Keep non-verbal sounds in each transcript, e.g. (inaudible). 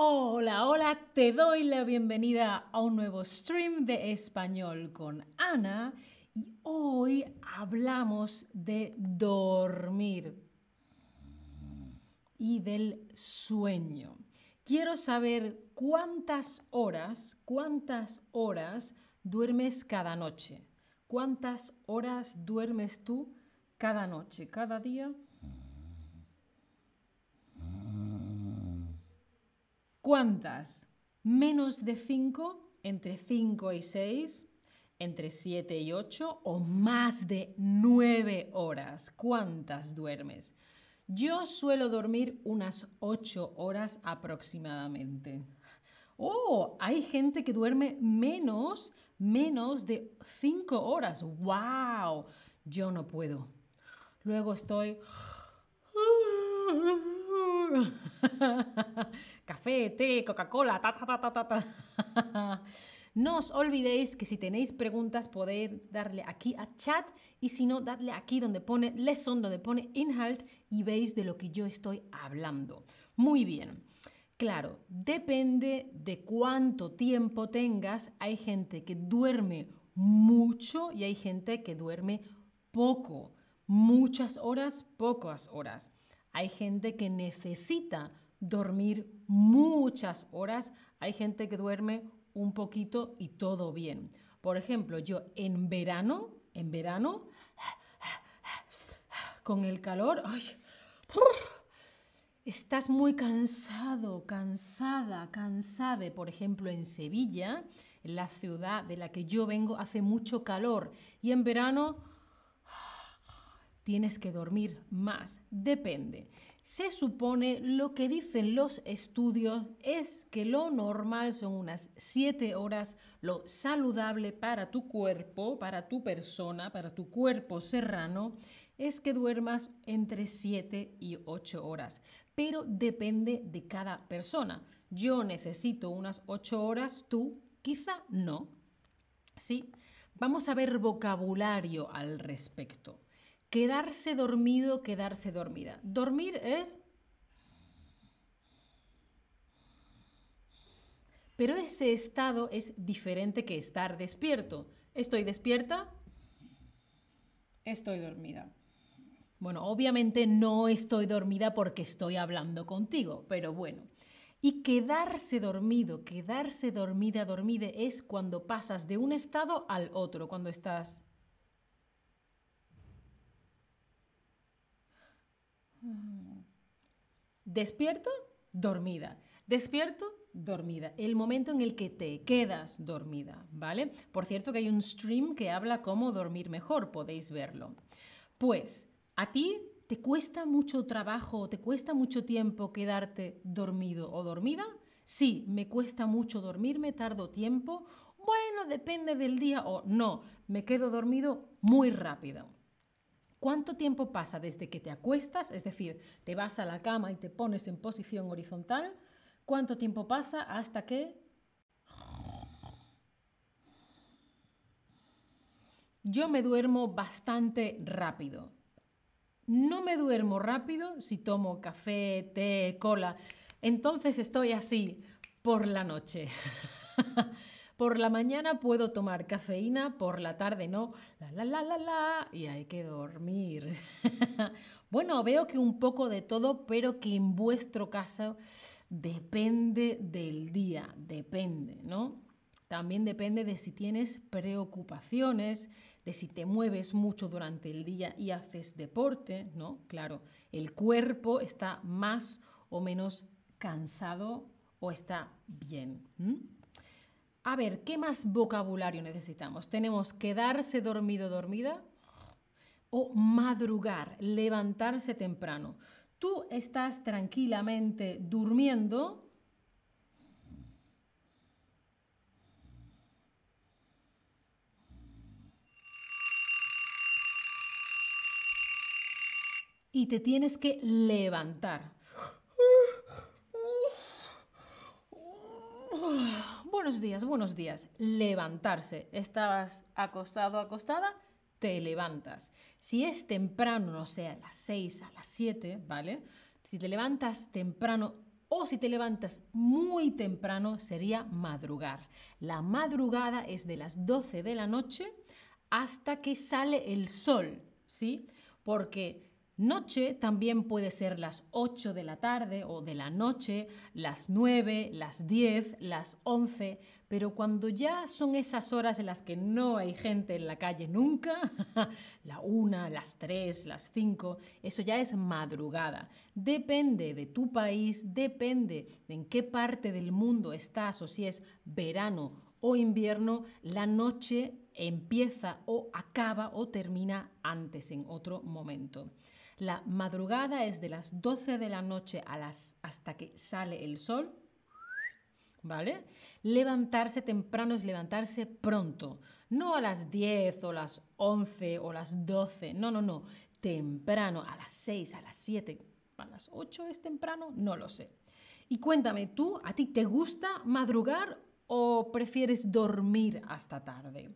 Hola, hola, te doy la bienvenida a un nuevo stream de español con Ana y hoy hablamos de dormir y del sueño. Quiero saber cuántas horas, cuántas horas duermes cada noche. ¿Cuántas horas duermes tú cada noche, cada día? ¿Cuántas? ¿Menos de 5? ¿Entre 5 y 6? ¿Entre 7 y 8? ¿O más de 9 horas? ¿Cuántas duermes? Yo suelo dormir unas 8 horas aproximadamente. Oh, hay gente que duerme menos, menos de 5 horas. ¡Wow! Yo no puedo. Luego estoy... (laughs) Café, té, Coca-Cola, ta, ta, ta, ta, ta. (laughs) No os olvidéis que si tenéis preguntas podéis darle aquí a chat y si no, dadle aquí donde pone lesson, donde pone inhalt y veis de lo que yo estoy hablando. Muy bien. Claro, depende de cuánto tiempo tengas. Hay gente que duerme mucho y hay gente que duerme poco. Muchas horas, pocas horas. Hay gente que necesita dormir muchas horas. Hay gente que duerme un poquito y todo bien. Por ejemplo, yo en verano, en verano, con el calor, estás muy cansado, cansada, cansada. Por ejemplo, en Sevilla, en la ciudad de la que yo vengo, hace mucho calor y en verano tienes que dormir más. Depende. Se supone lo que dicen los estudios es que lo normal son unas 7 horas, lo saludable para tu cuerpo, para tu persona, para tu cuerpo serrano, es que duermas entre 7 y 8 horas. Pero depende de cada persona. Yo necesito unas 8 horas, tú quizá no. ¿Sí? Vamos a ver vocabulario al respecto. Quedarse dormido, quedarse dormida. Dormir es... Pero ese estado es diferente que estar despierto. Estoy despierta, estoy dormida. Bueno, obviamente no estoy dormida porque estoy hablando contigo, pero bueno. Y quedarse dormido, quedarse dormida, dormida es cuando pasas de un estado al otro, cuando estás Despierto, dormida. Despierto, dormida. El momento en el que te quedas dormida, ¿vale? Por cierto que hay un stream que habla cómo dormir mejor, podéis verlo. Pues, ¿a ti te cuesta mucho trabajo, te cuesta mucho tiempo quedarte dormido o dormida? Sí, me cuesta mucho dormirme, tardo tiempo. Bueno, depende del día o no, me quedo dormido muy rápido. ¿Cuánto tiempo pasa desde que te acuestas, es decir, te vas a la cama y te pones en posición horizontal? ¿Cuánto tiempo pasa hasta que... Yo me duermo bastante rápido. No me duermo rápido si tomo café, té, cola. Entonces estoy así por la noche. (laughs) Por la mañana puedo tomar cafeína, por la tarde no. La la la la la y hay que dormir. (laughs) bueno, veo que un poco de todo, pero que en vuestro caso depende del día, depende, ¿no? También depende de si tienes preocupaciones, de si te mueves mucho durante el día y haces deporte, ¿no? Claro, el cuerpo está más o menos cansado o está bien. A ver, ¿qué más vocabulario necesitamos? Tenemos quedarse dormido, dormida o madrugar, levantarse temprano. Tú estás tranquilamente durmiendo. Y te tienes que levantar. Buenos días, buenos días. Levantarse. Estabas acostado, acostada, te levantas. Si es temprano, no sé, a las 6, a las 7, ¿vale? Si te levantas temprano, O si te levantas muy temprano sería madrugar. La madrugada es de las 12 de la noche hasta que sale el sol, ¿sí? Porque Noche también puede ser las 8 de la tarde o de la noche, las 9, las 10, las 11, pero cuando ya son esas horas en las que no hay gente en la calle nunca, (laughs) la 1, las 3, las 5, eso ya es madrugada. Depende de tu país, depende de en qué parte del mundo estás o si es verano o invierno, la noche empieza o acaba o termina antes en otro momento. La madrugada es de las 12 de la noche a las, hasta que sale el sol. ¿Vale? Levantarse temprano es levantarse pronto, no a las 10 o las 11 o las 12, no, no, no, temprano, a las 6, a las 7, a las 8 es temprano, no lo sé. Y cuéntame, ¿tú a ti te gusta madrugar o prefieres dormir hasta tarde?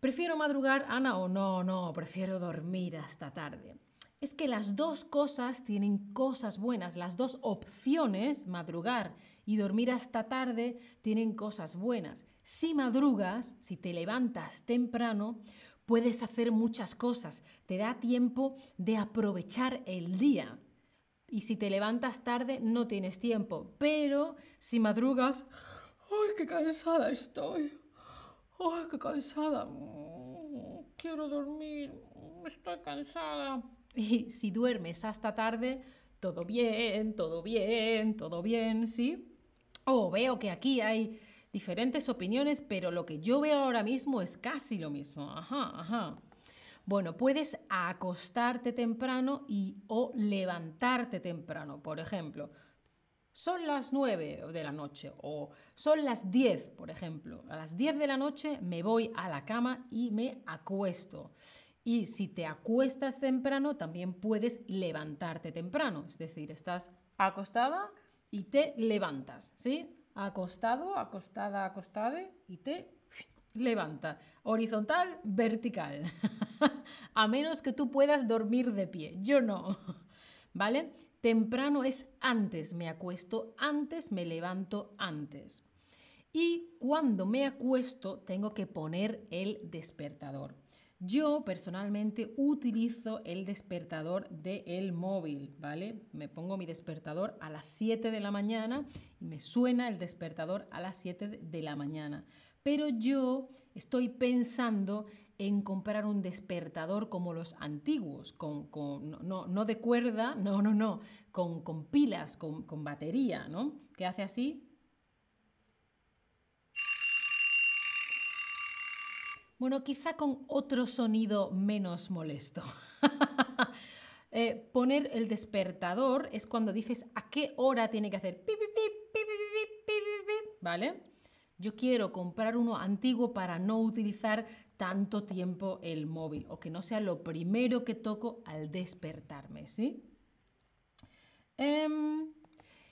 ¿Prefiero madrugar, Ana, o no? No, prefiero dormir hasta tarde es que las dos cosas tienen cosas buenas, las dos opciones, madrugar y dormir hasta tarde, tienen cosas buenas. Si madrugas, si te levantas temprano, puedes hacer muchas cosas, te da tiempo de aprovechar el día. Y si te levantas tarde, no tienes tiempo. Pero si madrugas, ¡ay, qué cansada estoy! ¡Ay, qué cansada! Quiero dormir, estoy cansada. Y si duermes hasta tarde, todo bien, todo bien, todo bien, ¿sí? Oh, veo que aquí hay diferentes opiniones, pero lo que yo veo ahora mismo es casi lo mismo. Ajá, ajá. Bueno, puedes acostarte temprano y o levantarte temprano. Por ejemplo, son las 9 de la noche o son las 10, por ejemplo. A las 10 de la noche me voy a la cama y me acuesto. Y si te acuestas temprano, también puedes levantarte temprano. Es decir, estás acostada y te levantas, ¿sí? Acostado, acostada, acostada y te levanta. Horizontal, vertical. (laughs) A menos que tú puedas dormir de pie. Yo no. (laughs) ¿Vale? Temprano es antes, me acuesto antes, me levanto antes. Y cuando me acuesto, tengo que poner el despertador. Yo personalmente utilizo el despertador del móvil, ¿vale? Me pongo mi despertador a las 7 de la mañana y me suena el despertador a las 7 de la mañana. Pero yo estoy pensando en comprar un despertador como los antiguos, con, no, de cuerda, (laughs) no, no, no, con, con pilas, con, con batería, ¿no? Que hace así Bueno, quizá con otro sonido menos molesto. (laughs) Eh, poner el despertador es cuando dices a qué hora tiene que hacer ¿vale? Yo quiero comprar uno antiguo para no utilizar tanto tiempo el móvil o que no sea lo primero que toco al despertarme, ¿sí? Em,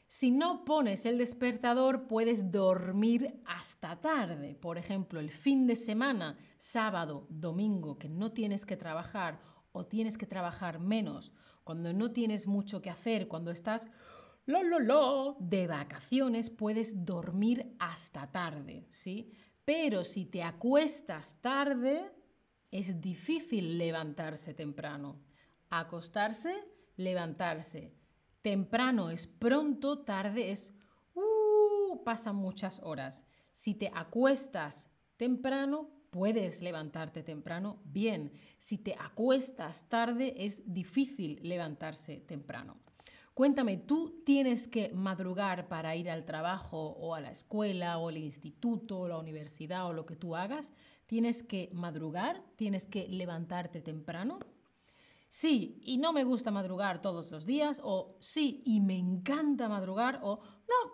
si no pones el despertador, puedes dormir hasta tarde. Por ejemplo, el fin de semana, sábado, domingo, que no tienes que trabajar o tienes que trabajar menos, cuando no tienes mucho que hacer, cuando estás lo, lo, lo, de vacaciones, puedes dormir hasta tarde, ¿sí? Pero si te acuestas tarde, es difícil levantarse temprano. Acostarse, levantarse Temprano es pronto, tarde es uh, pasan muchas horas. Si te acuestas temprano, puedes levantarte temprano, bien. Si te acuestas tarde, es difícil levantarse temprano. Cuéntame, ¿tú tienes que madrugar para ir al trabajo o a la escuela o al instituto o la universidad o lo que tú hagas? ¿Tienes que madrugar? ¿Tienes que levantarte temprano? sí y no me gusta madrugar todos los días, o sí y me encanta madrugar, o no,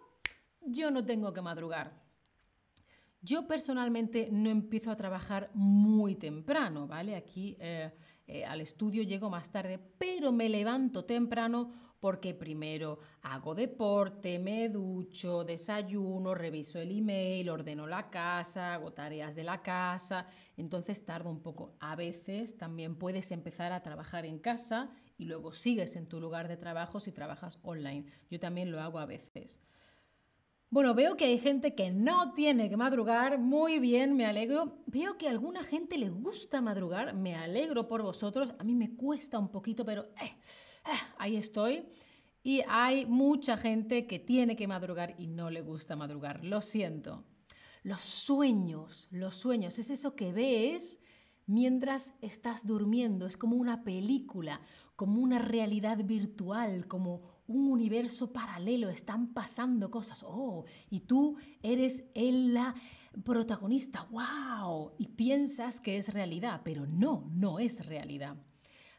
yo no tengo que madrugar. Yo personalmente no empiezo a trabajar muy temprano, ¿vale? Aquí eh, eh, al estudio llego más tarde, pero me levanto temprano porque primero hago deporte, me ducho, desayuno, reviso el email, ordeno la casa, hago tareas de la casa, entonces tardo un poco. A veces también puedes empezar a trabajar en casa y luego sigues en tu lugar de trabajo si trabajas online. Yo también lo hago a veces. Bueno, veo que hay gente que no tiene que madrugar. Muy bien, me alegro. Veo que a alguna gente le gusta madrugar. Me alegro por vosotros. A mí me cuesta un poquito, pero eh, eh, ahí estoy. Y hay mucha gente que tiene que madrugar y no le gusta madrugar. Lo siento. Los sueños, los sueños, es eso que ves mientras estás durmiendo. Es como una película, como una realidad virtual, como un universo paralelo, están pasando cosas. Oh, y tú eres el, la protagonista. ¡Wow! Y piensas que es realidad, pero no, no es realidad.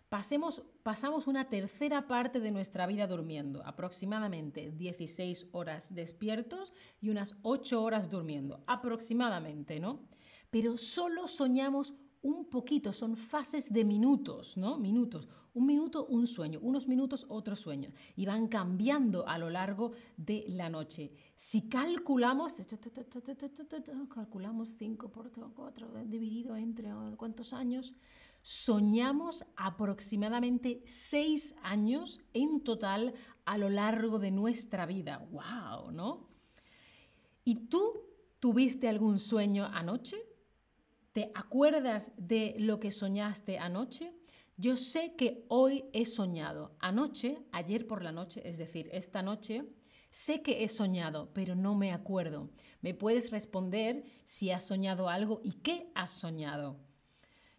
Pasemos, pasamos una tercera parte de nuestra vida durmiendo, aproximadamente 16 horas despiertos y unas 8 horas durmiendo, aproximadamente, ¿no? Pero solo soñamos un poquito, son fases de minutos, ¿no? Minutos. Un minuto, un sueño, unos minutos, otro sueño. Y van cambiando a lo largo de la noche. Si calculamos, calculamos 5 por 4 dividido entre cuántos años, soñamos aproximadamente 6 años en total a lo largo de nuestra vida. ¡Wow! ¿No? ¿Y tú tuviste algún sueño anoche? ¿Te acuerdas de lo que soñaste anoche? Yo sé que hoy he soñado. Anoche, ayer por la noche, es decir, esta noche, sé que he soñado, pero no me acuerdo. ¿Me puedes responder si has soñado algo y qué has soñado?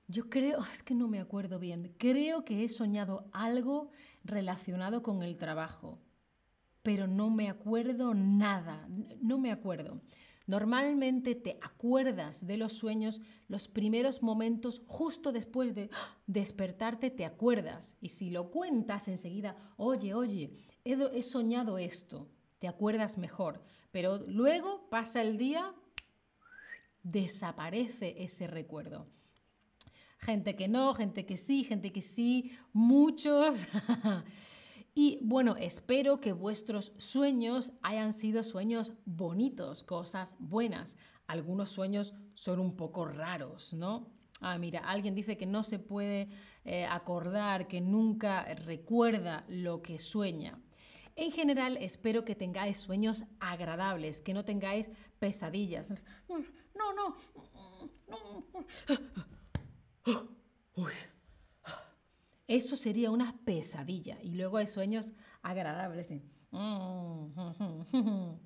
Yo creo, es que no me acuerdo bien, creo que he soñado algo relacionado con el trabajo, pero no me acuerdo nada, no me acuerdo. Normalmente te acuerdas de los sueños los primeros momentos justo después de despertarte, te acuerdas. Y si lo cuentas enseguida, oye, oye, he, soñado esto, te acuerdas mejor. Pero luego pasa el día, desaparece ese recuerdo. Gente que no, gente que sí, gente que sí, muchos. (laughs) Y bueno, espero que vuestros sueños hayan sido sueños bonitos, cosas buenas. Algunos sueños son un poco raros, ¿no? Ah, mira, alguien dice que no se puede eh, acordar, que nunca recuerda lo que sueña. En general, espero que tengáis sueños agradables, que no tengáis pesadillas. No, no, no. (gasps) Uy. Eso sería una pesadilla. Y luego hay sueños agradables. (laughs)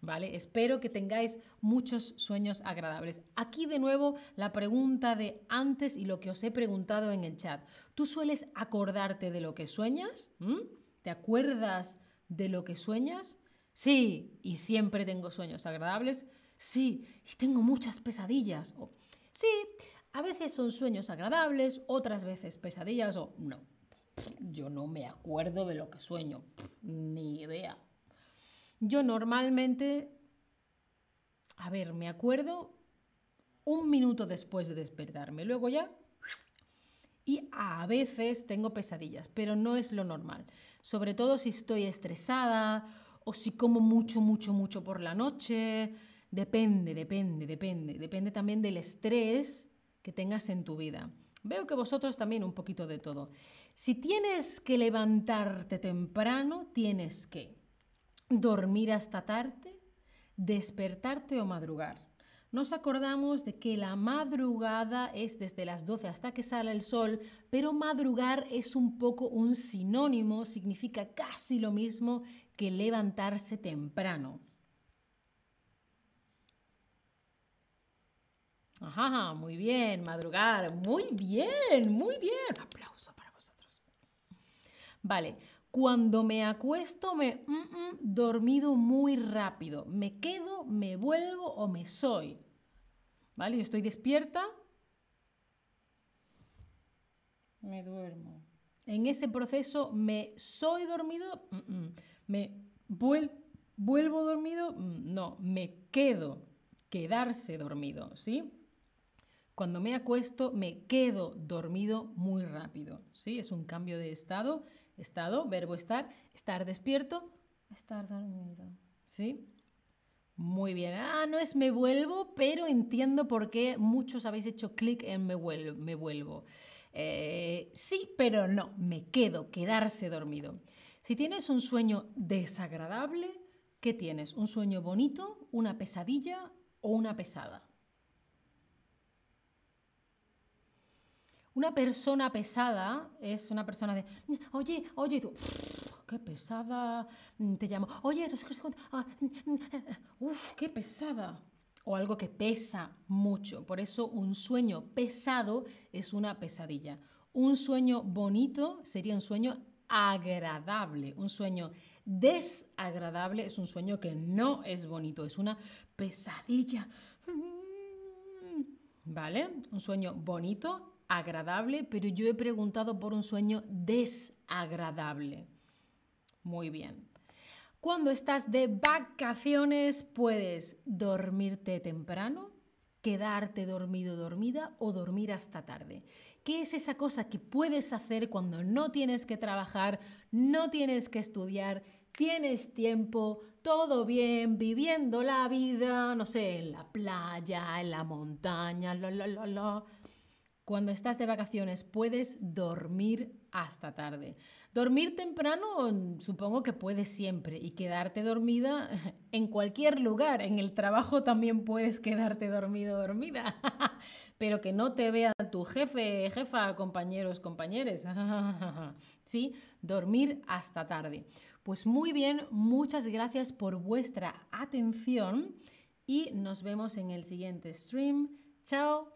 ¿Vale? Espero que tengáis muchos sueños agradables. Aquí de nuevo la pregunta de antes y lo que os he preguntado en el chat. ¿Tú sueles acordarte de lo que sueñas? ¿Mm? ¿Te acuerdas de lo que sueñas? Sí, y siempre tengo sueños agradables. Sí, y tengo muchas pesadillas. sí, a veces son sueños agradables, otras veces pesadillas o no. Yo no me acuerdo de lo que sueño, ni idea. Yo normalmente, a ver, me acuerdo un minuto después de despertarme, luego ya... Y a veces tengo pesadillas, pero no es lo normal. Sobre todo si estoy estresada o si como mucho, mucho, mucho por la noche. Depende, depende, depende. Depende también del estrés que tengas en tu vida. Veo que vosotros también un poquito de todo. Si tienes que levantarte temprano, tienes que dormir hasta tarde, despertarte o madrugar. Nos acordamos de que la madrugada es desde las 12 hasta que sale el sol, pero madrugar es un poco un sinónimo, significa casi lo mismo que levantarse temprano. Ajá, muy bien, madrugar, muy bien, muy bien. Aplauso para vosotros. Vale, cuando me acuesto me mm, mm, dormido muy rápido. Me quedo, me vuelvo o me soy. ¿Vale? Yo estoy despierta. Me duermo. En ese proceso me soy dormido, mm, me vuelvo ¿Vuelvo dormido? Mm, no, me quedo, quedarse dormido, ¿sí? Cuando me acuesto, me quedo dormido muy rápido, ¿sí? Es un cambio de estado, estado, verbo estar, estar despierto, estar dormido, ¿sí? Muy bien. Ah, no es me vuelvo, pero entiendo por qué muchos habéis hecho clic en me vuelvo. Me vuelvo. Eh, sí, pero no, me quedo, quedarse dormido. Si tienes un sueño desagradable, ¿qué tienes? ¿Un sueño bonito, una pesadilla o una pesada? Una persona pesada es una persona de, oye, oye, tú, qué pesada, mm, te llamo, oye, no sé qué, ah, mm, mm, uf, qué pesada. O algo que pesa mucho. Por eso un sueño pesado es una pesadilla. Un sueño bonito sería un sueño agradable. Un sueño desagradable es un sueño que no es bonito, es una pesadilla. ¿Vale? Un sueño bonito, agradable, pero yo he preguntado por un sueño desagradable. Muy bien. Cuando estás de vacaciones puedes dormirte temprano, quedarte dormido dormida o dormir hasta tarde. ¿Qué es esa cosa que puedes hacer cuando no tienes que trabajar, no tienes que estudiar, tienes tiempo, todo bien, viviendo la vida, no sé, en la playa, en la montaña, la, la, la, la. Cuando estás de vacaciones puedes dormir hasta tarde. Dormir temprano supongo que puedes siempre y quedarte dormida (laughs) en cualquier lugar. En el trabajo también puedes quedarte dormido dormida. (laughs) Pero que no te vea tu jefe, jefa, compañeros, compañeros. (laughs) ¿Sí? Dormir hasta tarde. Pues muy bien, muchas gracias por vuestra atención y nos vemos en el siguiente stream. Chao.